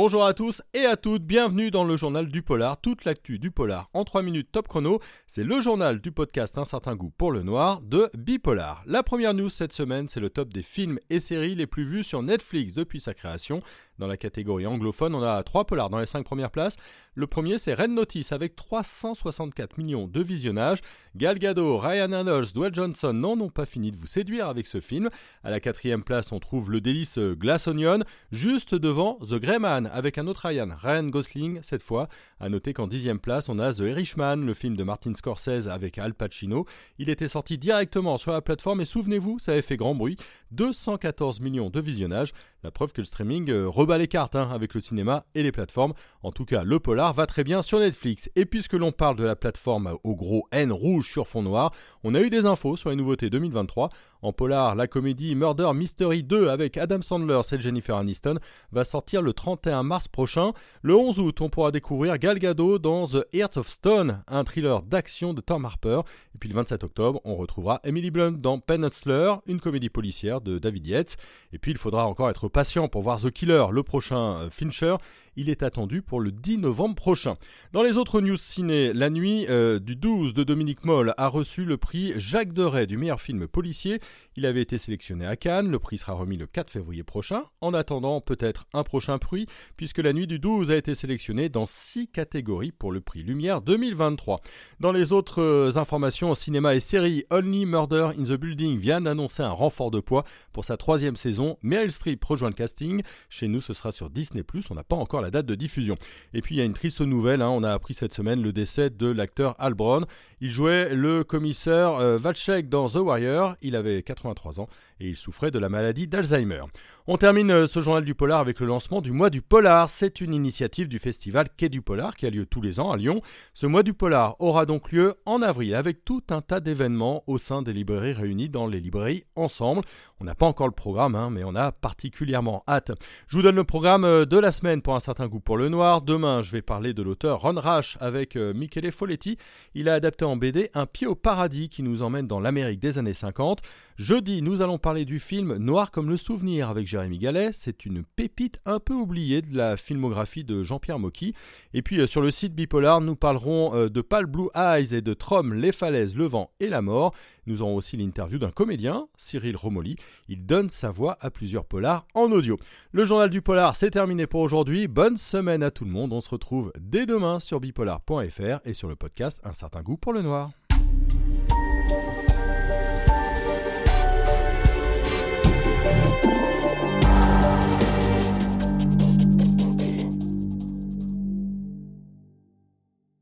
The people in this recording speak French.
Bonjour à tous et à toutes, bienvenue dans le journal du polar, toute l'actu du polar en 3 minutes top chrono. C'est le journal du podcast Un certain goût pour le noir de Bipolar. La première news cette semaine, c'est le top des films et séries les plus vus sur Netflix depuis sa création. Dans la catégorie anglophone, on a trois polars dans les cinq premières places. Le premier, c'est Red Notice avec 364 millions de visionnages. Gal Gadot, Ryan Reynolds, Dwayne Johnson n'en ont pas fini de vous séduire avec ce film. À la quatrième place, on trouve le délice Glass Onion, juste devant The Grey Man avec un autre Ryan, Ryan Gosling cette fois. À noter qu'en dixième place, on a The Irishman, le film de Martin Scorsese avec Al Pacino. Il était sorti directement sur la plateforme et souvenez-vous, ça avait fait grand bruit. 214 millions de visionnages, la preuve que le streaming euh, rebat les cartes hein, avec le cinéma et les plateformes. En tout cas, le polar va très bien sur Netflix. Et puisque l'on parle de la plateforme au gros N rouge sur fond noir, on a eu des infos sur les nouveautés 2023. En polar, la comédie Murder Mystery 2 avec Adam Sandler et Jennifer Aniston va sortir le 31 mars prochain. Le 11 août, on pourra découvrir Gal Gadot dans The Heart of Stone, un thriller d'action de Tom Harper. Et puis le 27 octobre, on retrouvera Emily Blunt dans Peninsula, une comédie policière de David Yates. Et puis il faudra encore être patient pour voir The Killer, le prochain euh, Fincher. Il est attendu pour le 10 novembre prochain. Dans les autres news ciné, la nuit euh, du 12 de Dominique Moll a reçu le prix Jacques Deray du meilleur film policier. Il avait été sélectionné à Cannes, le prix sera remis le 4 février prochain. En attendant, peut-être un prochain prix, puisque la nuit du 12 a été sélectionné dans 6 catégories pour le prix Lumière 2023. Dans les autres euh, informations cinéma et série, Only Murder in the Building vient d'annoncer un renfort de poids pour sa troisième saison. Meryl Streep rejoint le casting. Chez nous, ce sera sur Disney+. On n'a pas encore la date de diffusion. Et puis il y a une triste nouvelle, hein. on a appris cette semaine le décès de l'acteur Al Brown. Il jouait le commissaire euh, dans The Warrior, il avait 83 ans et il souffrait de la maladie d'Alzheimer. On termine euh, ce journal du polar avec le lancement du mois du polar. C'est une initiative du festival Quai du Polar qui a lieu tous les ans à Lyon. Ce mois du polar aura donc lieu en avril avec tout un tas d'événements au sein des librairies réunies dans les librairies ensemble. On n'a pas encore le programme, hein, mais on a particulièrement hâte. Je vous donne le programme euh, de la semaine pour un certain goût pour le noir. Demain, je vais parler de l'auteur Ron Rash avec euh, Michele Folletti. Il a adapté BD Un pied au paradis qui nous emmène dans l'Amérique des années 50. Jeudi, nous allons parler du film Noir comme le souvenir avec Jérémy Gallet. C'est une pépite un peu oubliée de la filmographie de Jean-Pierre Mocky. Et puis euh, sur le site Bipolar, nous parlerons euh, de Pal Blue Eyes et de Trom, les falaises, le vent et la mort. Nous aurons aussi l'interview d'un comédien, Cyril Romoli. Il donne sa voix à plusieurs polars en audio. Le journal du polar, c'est terminé pour aujourd'hui. Bonne semaine à tout le monde. On se retrouve dès demain sur bipolar.fr et sur le podcast Un certain goût pour le noir.